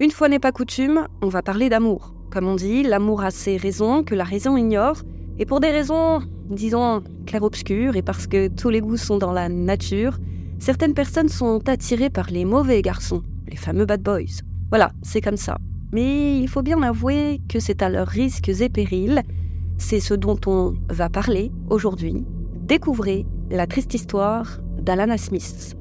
Une fois n'est pas coutume, on va parler d'amour. Comme on dit, l'amour a ses raisons que la raison ignore, et pour des raisons, disons, clair-obscures, et parce que tous les goûts sont dans la nature, certaines personnes sont attirées par les mauvais garçons, les fameux bad boys. Voilà, c'est comme ça. Mais il faut bien avouer que c'est à leurs risques et périls. C'est ce dont on va parler aujourd'hui. Découvrez la triste histoire d'Alana Smith.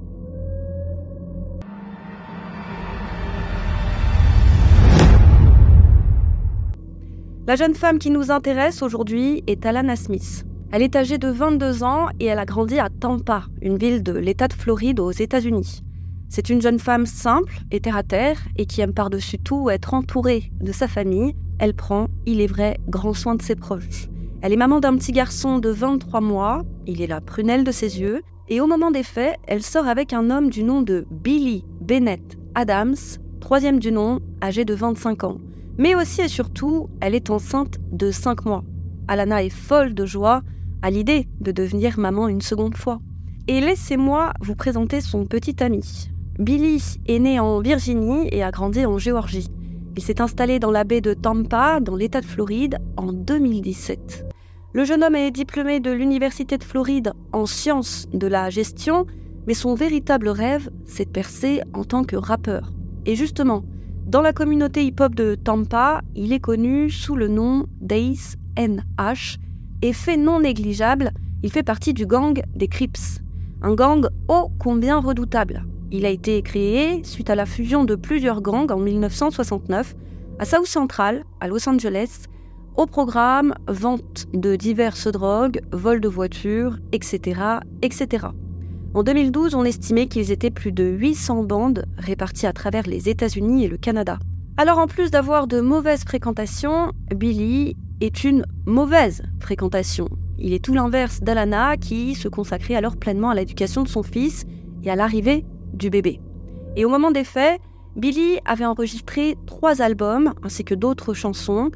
La jeune femme qui nous intéresse aujourd'hui est Alana Smith. Elle est âgée de 22 ans et elle a grandi à Tampa, une ville de l'État de Floride aux États-Unis. C'est une jeune femme simple et terre à terre et qui aime par-dessus tout être entourée de sa famille. Elle prend, il est vrai, grand soin de ses proches. Elle est maman d'un petit garçon de 23 mois, il est la prunelle de ses yeux, et au moment des faits, elle sort avec un homme du nom de Billy Bennett Adams, troisième du nom, âgé de 25 ans. Mais aussi et surtout, elle est enceinte de 5 mois. Alana est folle de joie à l'idée de devenir maman une seconde fois. Et laissez-moi vous présenter son petit ami. Billy est né en Virginie et a grandi en Géorgie. Il s'est installé dans la baie de Tampa, dans l'État de Floride, en 2017. Le jeune homme est diplômé de l'Université de Floride en sciences de la gestion, mais son véritable rêve, c'est de percer en tant que rappeur. Et justement, dans la communauté hip-hop de Tampa, il est connu sous le nom d'Ace NH et fait non négligeable, il fait partie du gang des Crips. Un gang ô combien redoutable. Il a été créé suite à la fusion de plusieurs gangs en 1969 à South Central, à Los Angeles, au programme vente de diverses drogues, vol de voitures, etc., etc. En 2012, on estimait qu'ils étaient plus de 800 bandes réparties à travers les États-Unis et le Canada. Alors en plus d'avoir de mauvaises fréquentations, Billy est une mauvaise fréquentation. Il est tout l'inverse d'Alana qui se consacrait alors pleinement à l'éducation de son fils et à l'arrivée du bébé. Et au moment des faits, Billy avait enregistré trois albums ainsi que d'autres chansons.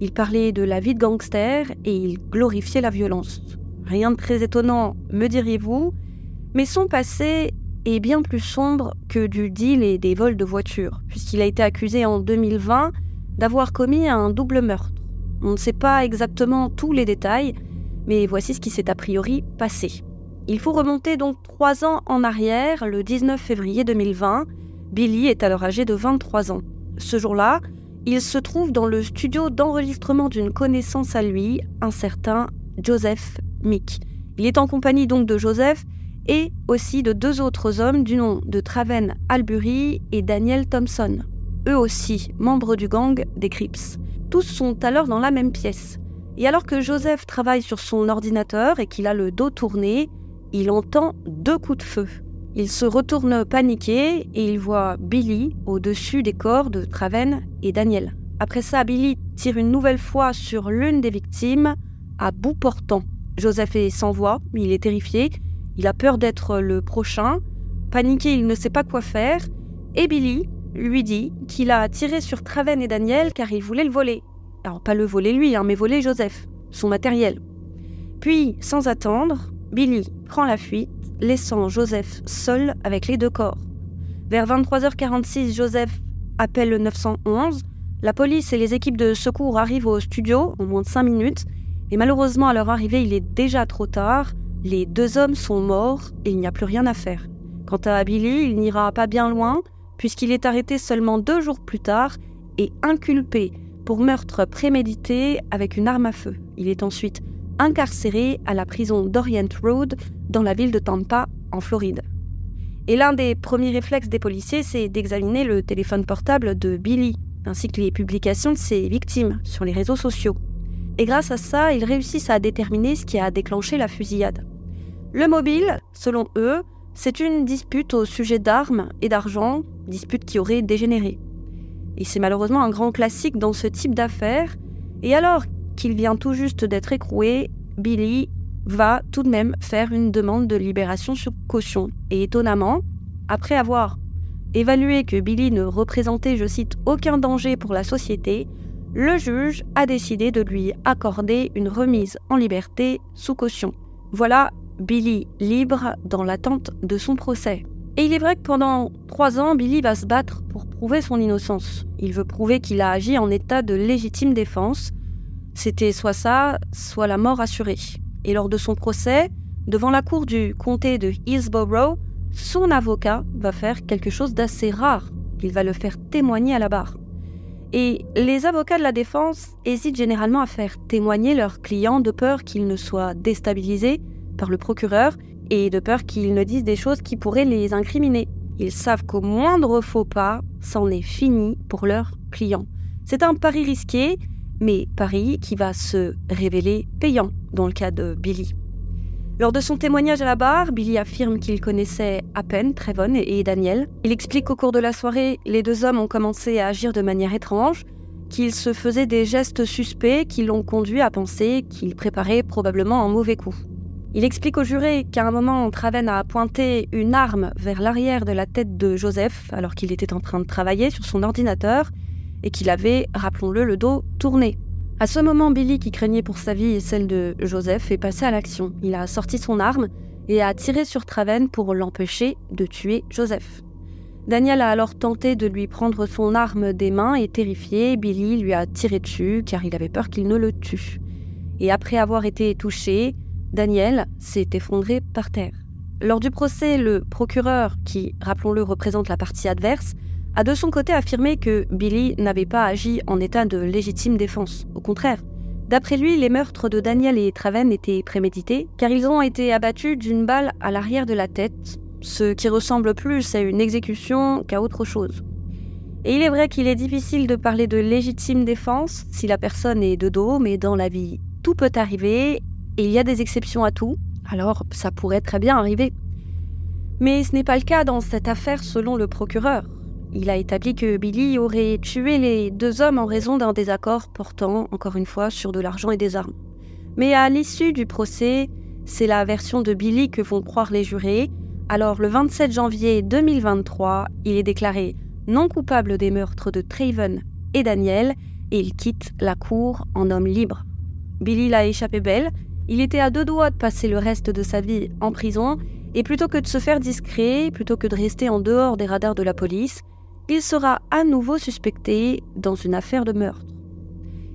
Il parlait de la vie de gangster et il glorifiait la violence. Rien de très étonnant, me diriez-vous, mais son passé est bien plus sombre que du deal et des vols de voitures, puisqu'il a été accusé en 2020 d'avoir commis un double meurtre. On ne sait pas exactement tous les détails, mais voici ce qui s'est a priori passé. Il faut remonter donc trois ans en arrière, le 19 février 2020. Billy est alors âgé de 23 ans. Ce jour-là, il se trouve dans le studio d'enregistrement d'une connaissance à lui, un certain Joseph Mick. Il est en compagnie donc de Joseph et aussi de deux autres hommes du nom de Traven Albury et Daniel Thompson, eux aussi membres du gang des Crips. Tous sont alors dans la même pièce. Et alors que Joseph travaille sur son ordinateur et qu'il a le dos tourné, il entend deux coups de feu. Il se retourne paniqué et il voit Billy au-dessus des corps de Traven et Daniel. Après ça, Billy tire une nouvelle fois sur l'une des victimes à bout portant. Joseph est sans voix, il est terrifié il a peur d'être le prochain. Paniqué, il ne sait pas quoi faire. Et Billy lui dit qu'il a tiré sur Traven et Daniel car il voulait le voler. Alors pas le voler lui, hein, mais voler Joseph, son matériel. Puis, sans attendre, Billy prend la fuite, laissant Joseph seul avec les deux corps. Vers 23h46, Joseph appelle le 911. La police et les équipes de secours arrivent au studio en moins de 5 minutes. Et malheureusement, à leur arrivée, il est déjà trop tard. Les deux hommes sont morts et il n'y a plus rien à faire. Quant à Billy, il n'ira pas bien loin, puisqu'il est arrêté seulement deux jours plus tard et inculpé pour meurtre prémédité avec une arme à feu. Il est ensuite incarcéré à la prison d'Orient Road dans la ville de Tampa, en Floride. Et l'un des premiers réflexes des policiers, c'est d'examiner le téléphone portable de Billy, ainsi que les publications de ses victimes sur les réseaux sociaux. Et grâce à ça, ils réussissent à déterminer ce qui a déclenché la fusillade. Le mobile, selon eux, c'est une dispute au sujet d'armes et d'argent, dispute qui aurait dégénéré. Et c'est malheureusement un grand classique dans ce type d'affaires, et alors qu'il vient tout juste d'être écroué, Billy va tout de même faire une demande de libération sur caution. Et étonnamment, après avoir évalué que Billy ne représentait, je cite, aucun danger pour la société, le juge a décidé de lui accorder une remise en liberté sous caution. Voilà Billy libre dans l'attente de son procès. Et il est vrai que pendant trois ans, Billy va se battre pour prouver son innocence. Il veut prouver qu'il a agi en état de légitime défense. C'était soit ça, soit la mort assurée. Et lors de son procès, devant la cour du comté de Hillsborough, son avocat va faire quelque chose d'assez rare. Il va le faire témoigner à la barre. Et les avocats de la défense hésitent généralement à faire témoigner leurs clients de peur qu'ils ne soient déstabilisés par le procureur et de peur qu'ils ne disent des choses qui pourraient les incriminer. Ils savent qu'au moindre faux pas, c'en est fini pour leurs clients. C'est un pari risqué, mais pari qui va se révéler payant dans le cas de Billy. Lors de son témoignage à la barre, Billy affirme qu'il connaissait à peine Trevon et Daniel. Il explique qu'au cours de la soirée, les deux hommes ont commencé à agir de manière étrange, qu'ils se faisaient des gestes suspects qui l'ont conduit à penser qu'ils préparaient probablement un mauvais coup. Il explique au juré qu'à un moment, Traven a pointé une arme vers l'arrière de la tête de Joseph alors qu'il était en train de travailler sur son ordinateur et qu'il avait, rappelons-le, le dos tourné. À ce moment, Billy, qui craignait pour sa vie et celle de Joseph, est passé à l'action. Il a sorti son arme et a tiré sur Traven pour l'empêcher de tuer Joseph. Daniel a alors tenté de lui prendre son arme des mains et terrifié, Billy lui a tiré dessus car il avait peur qu'il ne le tue. Et après avoir été touché, Daniel s'est effondré par terre. Lors du procès, le procureur, qui, rappelons-le, représente la partie adverse, a de son côté affirmé que Billy n'avait pas agi en état de légitime défense. Au contraire, d'après lui, les meurtres de Daniel et Traven étaient prémédités, car ils ont été abattus d'une balle à l'arrière de la tête, ce qui ressemble plus à une exécution qu'à autre chose. Et il est vrai qu'il est difficile de parler de légitime défense si la personne est de dos, mais dans la vie, tout peut arriver et il y a des exceptions à tout, alors ça pourrait très bien arriver. Mais ce n'est pas le cas dans cette affaire selon le procureur. Il a établi que Billy aurait tué les deux hommes en raison d'un désaccord portant, encore une fois, sur de l'argent et des armes. Mais à l'issue du procès, c'est la version de Billy que vont croire les jurés. Alors le 27 janvier 2023, il est déclaré non coupable des meurtres de Traven et Daniel et il quitte la cour en homme libre. Billy l'a échappé belle, il était à deux doigts de passer le reste de sa vie en prison, et plutôt que de se faire discret, plutôt que de rester en dehors des radars de la police, il sera à nouveau suspecté dans une affaire de meurtre.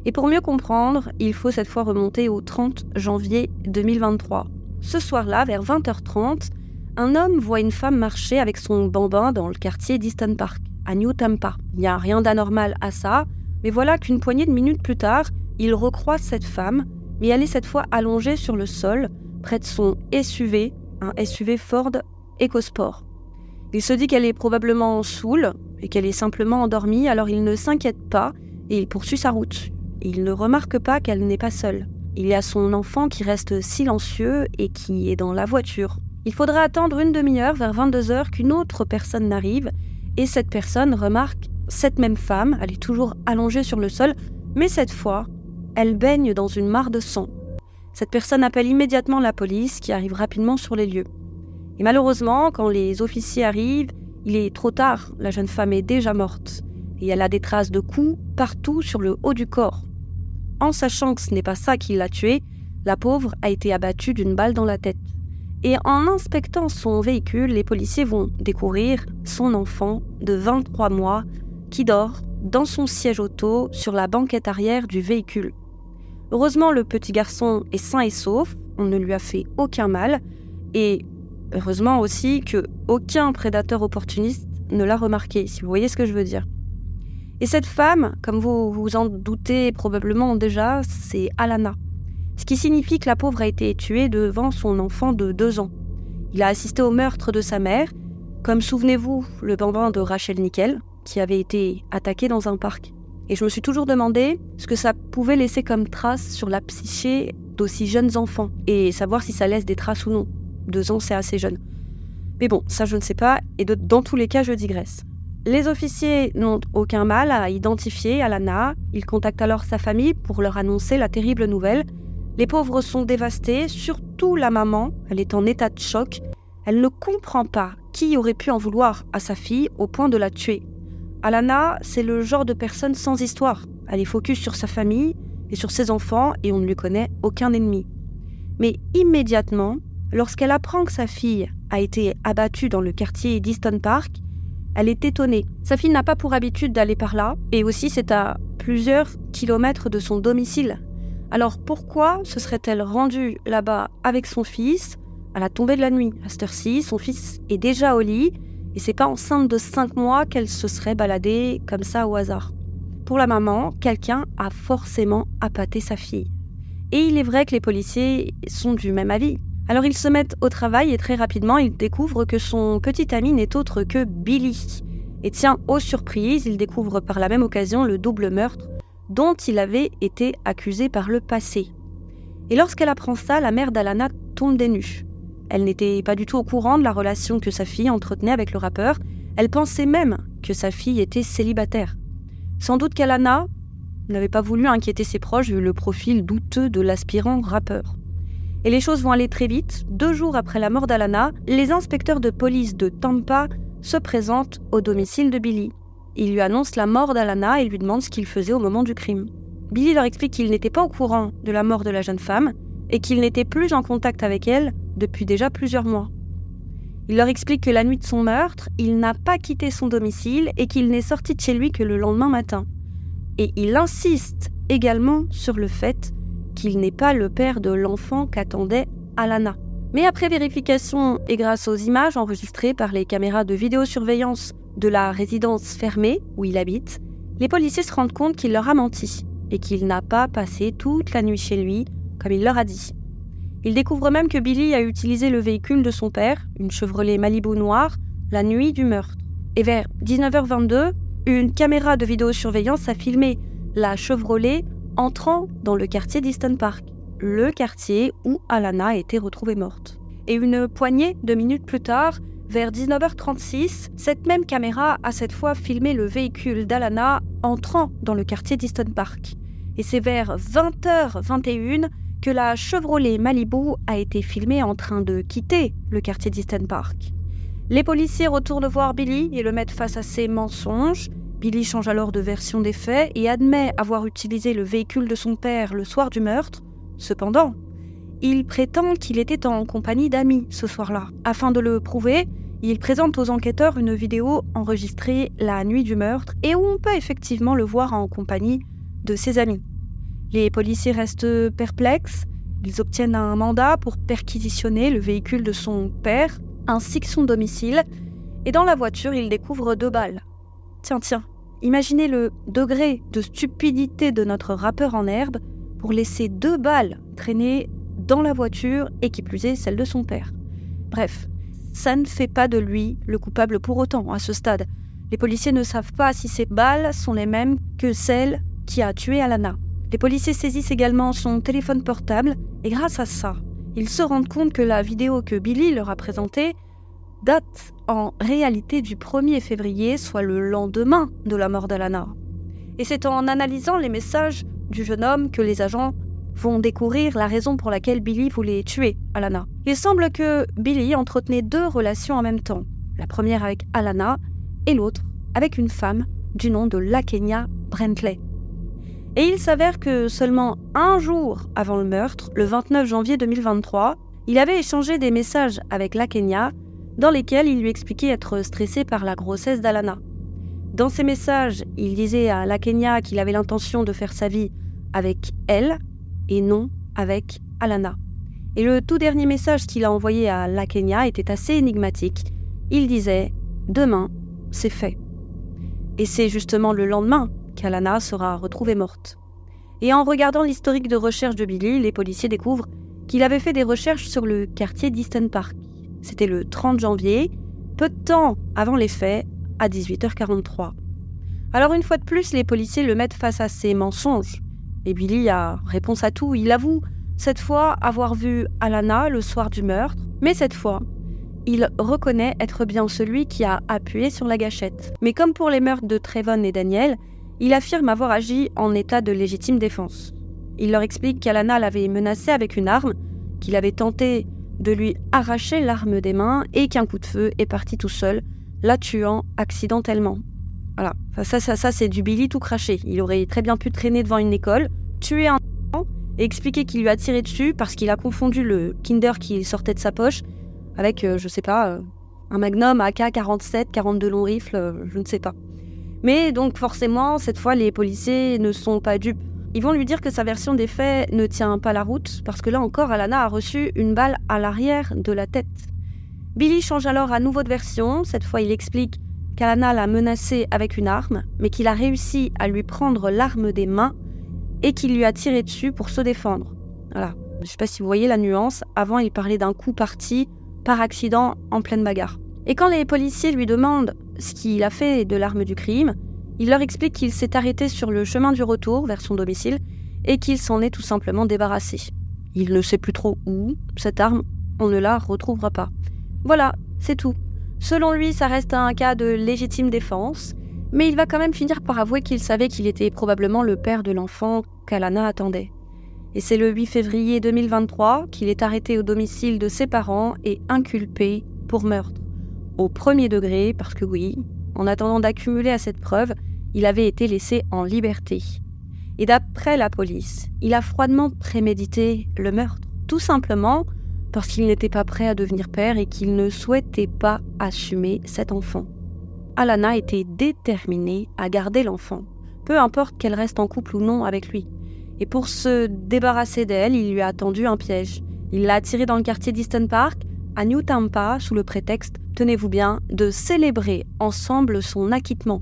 Et pour mieux comprendre, il faut cette fois remonter au 30 janvier 2023. Ce soir-là, vers 20h30, un homme voit une femme marcher avec son bambin dans le quartier d'Easton Park, à New Tampa. Il n'y a rien d'anormal à ça, mais voilà qu'une poignée de minutes plus tard, il recroise cette femme mais elle est cette fois allongée sur le sol, près de son SUV, un SUV Ford EcoSport. Il se dit qu'elle est probablement saoule et qu'elle est simplement endormie, alors il ne s'inquiète pas et il poursuit sa route. Il ne remarque pas qu'elle n'est pas seule. Il y a son enfant qui reste silencieux et qui est dans la voiture. Il faudra attendre une demi-heure vers 22 heures qu'une autre personne n'arrive et cette personne remarque cette même femme, elle est toujours allongée sur le sol, mais cette fois, elle baigne dans une mare de sang. Cette personne appelle immédiatement la police qui arrive rapidement sur les lieux. Et malheureusement, quand les officiers arrivent, il est trop tard, la jeune femme est déjà morte, et elle a des traces de coups partout sur le haut du corps. En sachant que ce n'est pas ça qui l'a tuée, la pauvre a été abattue d'une balle dans la tête. Et en inspectant son véhicule, les policiers vont découvrir son enfant de 23 mois qui dort dans son siège auto sur la banquette arrière du véhicule. Heureusement, le petit garçon est sain et sauf, on ne lui a fait aucun mal, et heureusement aussi que aucun prédateur opportuniste ne l'a remarqué, si vous voyez ce que je veux dire. Et cette femme, comme vous vous en doutez probablement déjà, c'est Alana. Ce qui signifie que la pauvre a été tuée devant son enfant de deux ans. Il a assisté au meurtre de sa mère, comme souvenez-vous le bambin de Rachel Nickel, qui avait été attaqué dans un parc. Et je me suis toujours demandé ce que ça pouvait laisser comme trace sur la psyché d'aussi jeunes enfants et savoir si ça laisse des traces ou non. Deux ans, c'est assez jeune. Mais bon, ça je ne sais pas, et dans tous les cas, je digresse. Les officiers n'ont aucun mal à identifier Alana. Ils contactent alors sa famille pour leur annoncer la terrible nouvelle. Les pauvres sont dévastés, surtout la maman. Elle est en état de choc. Elle ne comprend pas qui aurait pu en vouloir à sa fille au point de la tuer. Alana, c'est le genre de personne sans histoire. Elle est focus sur sa famille et sur ses enfants et on ne lui connaît aucun ennemi. Mais immédiatement, lorsqu'elle apprend que sa fille a été abattue dans le quartier d'Easton Park, elle est étonnée. Sa fille n'a pas pour habitude d'aller par là, et aussi c'est à plusieurs kilomètres de son domicile. Alors pourquoi se serait-elle rendue là-bas avec son fils à la tombée de la nuit? À cette heure-ci, son fils est déjà au lit, et c'est pas enceinte de 5 mois qu'elle se serait baladée comme ça au hasard. Pour la maman, quelqu'un a forcément appâté sa fille. Et il est vrai que les policiers sont du même avis. Alors ils se mettent au travail et très rapidement ils découvrent que son petit ami n'est autre que Billy. Et tiens, aux surprises, ils découvrent par la même occasion le double meurtre dont il avait été accusé par le passé. Et lorsqu'elle apprend ça, la mère d'Alana tombe des nues. Elle n'était pas du tout au courant de la relation que sa fille entretenait avec le rappeur, elle pensait même que sa fille était célibataire. Sans doute qu'Alana n'avait pas voulu inquiéter ses proches vu le profil douteux de l'aspirant rappeur. Et les choses vont aller très vite. Deux jours après la mort d'Alana, les inspecteurs de police de Tampa se présentent au domicile de Billy. Ils lui annoncent la mort d'Alana et lui demandent ce qu'il faisait au moment du crime. Billy leur explique qu'il n'était pas au courant de la mort de la jeune femme et qu'il n'était plus en contact avec elle depuis déjà plusieurs mois. Il leur explique que la nuit de son meurtre, il n'a pas quitté son domicile et qu'il n'est sorti de chez lui que le lendemain matin. Et il insiste également sur le fait qu'il n'est pas le père de l'enfant qu'attendait Alana. Mais après vérification et grâce aux images enregistrées par les caméras de vidéosurveillance de la résidence fermée où il habite, les policiers se rendent compte qu'il leur a menti et qu'il n'a pas passé toute la nuit chez lui, comme il leur a dit. Ils découvrent même que Billy a utilisé le véhicule de son père, une Chevrolet Malibu noire, la nuit du meurtre. Et vers 19h22, une caméra de vidéosurveillance a filmé la Chevrolet entrant dans le quartier d'Easton Park, le quartier où Alana a été retrouvée morte. Et une poignée de minutes plus tard, vers 19h36, cette même caméra a cette fois filmé le véhicule d'Alana entrant dans le quartier d'Easton Park. Et c'est vers 20h21 que la Chevrolet Malibu a été filmée en train de quitter le quartier d'Easton Park. Les policiers retournent voir Billy et le mettent face à ses mensonges. Billy change alors de version des faits et admet avoir utilisé le véhicule de son père le soir du meurtre. Cependant, il prétend qu'il était en compagnie d'amis ce soir-là. Afin de le prouver, il présente aux enquêteurs une vidéo enregistrée la nuit du meurtre et où on peut effectivement le voir en compagnie de ses amis. Les policiers restent perplexes, ils obtiennent un mandat pour perquisitionner le véhicule de son père ainsi que son domicile, et dans la voiture ils découvrent deux balles. Tiens, tiens, imaginez le degré de stupidité de notre rappeur en herbe pour laisser deux balles traîner dans la voiture et qui plus est celle de son père. Bref, ça ne fait pas de lui le coupable pour autant à ce stade. Les policiers ne savent pas si ces balles sont les mêmes que celles qui a tué Alana. Les policiers saisissent également son téléphone portable et grâce à ça, ils se rendent compte que la vidéo que Billy leur a présentée date en réalité du 1er février, soit le lendemain de la mort d'Alana. Et c'est en analysant les messages du jeune homme que les agents vont découvrir la raison pour laquelle Billy voulait tuer Alana. Il semble que Billy entretenait deux relations en même temps, la première avec Alana et l'autre avec une femme du nom de Lakenya Brentley. Et il s'avère que seulement un jour avant le meurtre, le 29 janvier 2023, il avait échangé des messages avec Lakenya dans lesquels il lui expliquait être stressé par la grossesse d'Alana. Dans ces messages, il disait à la Kenya qu'il avait l'intention de faire sa vie avec elle et non avec Alana. Et le tout dernier message qu'il a envoyé à la Kenya était assez énigmatique. Il disait Demain, c'est fait. Et c'est justement le lendemain qu'Alana sera retrouvée morte. Et en regardant l'historique de recherche de Billy, les policiers découvrent qu'il avait fait des recherches sur le quartier d'Easton Park c'était le 30 janvier, peu de temps avant les faits, à 18h43. Alors une fois de plus, les policiers le mettent face à ses mensonges. Et Billy a réponse à tout. Il avoue cette fois avoir vu Alana le soir du meurtre, mais cette fois, il reconnaît être bien celui qui a appuyé sur la gâchette. Mais comme pour les meurtres de Trevon et Daniel, il affirme avoir agi en état de légitime défense. Il leur explique qu'Alana l'avait menacé avec une arme, qu'il avait tenté de lui arracher l'arme des mains et qu'un coup de feu est parti tout seul, la tuant accidentellement. Voilà, ça, ça, ça, c'est du Billy tout craché. Il aurait très bien pu traîner devant une école, tuer un et expliquer qu'il lui a tiré dessus parce qu'il a confondu le Kinder qui sortait de sa poche avec, euh, je sais pas, euh, un Magnum AK-47, 42 longs rifles, euh, je ne sais pas. Mais donc forcément, cette fois, les policiers ne sont pas dupes. Ils vont lui dire que sa version des faits ne tient pas la route, parce que là encore, Alana a reçu une balle à l'arrière de la tête. Billy change alors à nouveau de version. Cette fois, il explique qu'Alana l'a menacé avec une arme, mais qu'il a réussi à lui prendre l'arme des mains et qu'il lui a tiré dessus pour se défendre. Voilà. Je sais pas si vous voyez la nuance. Avant, il parlait d'un coup parti par accident en pleine bagarre. Et quand les policiers lui demandent ce qu'il a fait de l'arme du crime, il leur explique qu'il s'est arrêté sur le chemin du retour vers son domicile et qu'il s'en est tout simplement débarrassé. Il ne sait plus trop où, cette arme, on ne la retrouvera pas. Voilà, c'est tout. Selon lui, ça reste un cas de légitime défense, mais il va quand même finir par avouer qu'il savait qu'il était probablement le père de l'enfant qu'Alana attendait. Et c'est le 8 février 2023 qu'il est arrêté au domicile de ses parents et inculpé pour meurtre. Au premier degré, parce que oui, en attendant d'accumuler à cette preuve, il avait été laissé en liberté. Et d'après la police, il a froidement prémédité le meurtre, tout simplement parce qu'il n'était pas prêt à devenir père et qu'il ne souhaitait pas assumer cet enfant. Alana était déterminée à garder l'enfant, peu importe qu'elle reste en couple ou non avec lui. Et pour se débarrasser d'elle, il lui a tendu un piège. Il l'a attirée dans le quartier d'Easton Park, à New Tampa, sous le prétexte, tenez-vous bien, de célébrer ensemble son acquittement.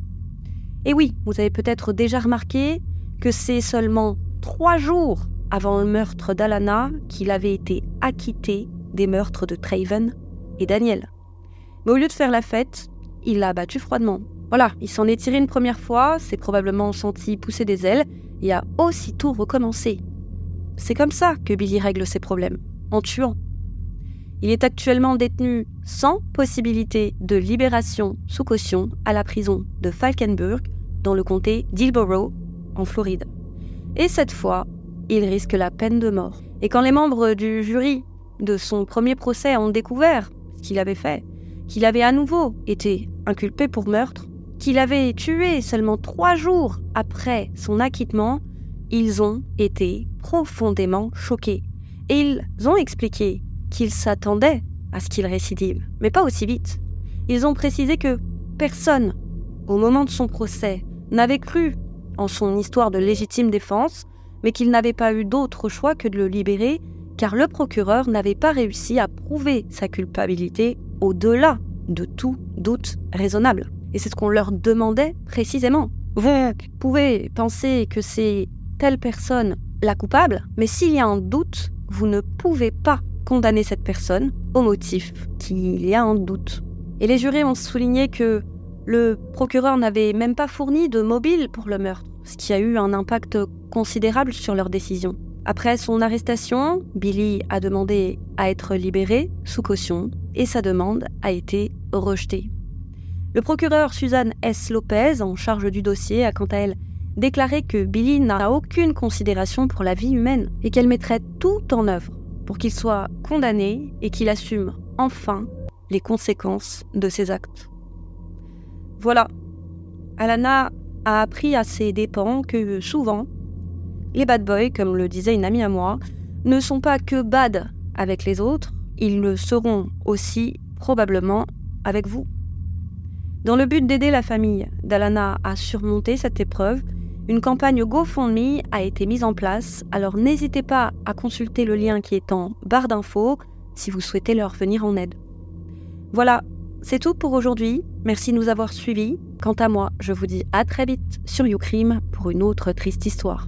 Et oui, vous avez peut-être déjà remarqué que c'est seulement trois jours avant le meurtre d'Alana qu'il avait été acquitté des meurtres de Traven et Daniel. Mais au lieu de faire la fête, il l'a abattu froidement. Voilà, il s'en est tiré une première fois, s'est probablement senti pousser des ailes et a aussitôt recommencé. C'est comme ça que Billy règle ses problèmes, en tuant. Il est actuellement détenu sans possibilité de libération sous caution à la prison de Falkenburg, dans le comté d'Hillborough, en Floride. Et cette fois, il risque la peine de mort. Et quand les membres du jury de son premier procès ont découvert ce qu'il avait fait, qu'il avait à nouveau été inculpé pour meurtre, qu'il avait tué seulement trois jours après son acquittement, ils ont été profondément choqués. Et ils ont expliqué qu'ils s'attendaient à ce qu'il récidive, mais pas aussi vite. Ils ont précisé que personne, au moment de son procès, n'avait cru en son histoire de légitime défense, mais qu'il n'avait pas eu d'autre choix que de le libérer, car le procureur n'avait pas réussi à prouver sa culpabilité au-delà de tout doute raisonnable. Et c'est ce qu'on leur demandait précisément. Vous pouvez penser que c'est telle personne la coupable, mais s'il y a un doute, vous ne pouvez pas condamner cette personne au motif qu'il y a un doute. Et les jurés ont souligné que le procureur n'avait même pas fourni de mobile pour le meurtre, ce qui a eu un impact considérable sur leur décision. Après son arrestation, Billy a demandé à être libéré sous caution et sa demande a été rejetée. Le procureur Suzanne S. Lopez, en charge du dossier, a quant à elle déclaré que Billy n'a aucune considération pour la vie humaine et qu'elle mettrait tout en œuvre pour qu'il soit condamné et qu'il assume enfin les conséquences de ses actes. Voilà, Alana a appris à ses dépens que souvent, les bad boys, comme le disait une amie à moi, ne sont pas que bad avec les autres, ils le seront aussi probablement avec vous. Dans le but d'aider la famille d'Alana à surmonter cette épreuve, une campagne GoFundMe a été mise en place, alors n'hésitez pas à consulter le lien qui est en barre d'infos si vous souhaitez leur venir en aide. Voilà, c'est tout pour aujourd'hui. Merci de nous avoir suivis. Quant à moi, je vous dis à très vite sur YouCrime pour une autre triste histoire.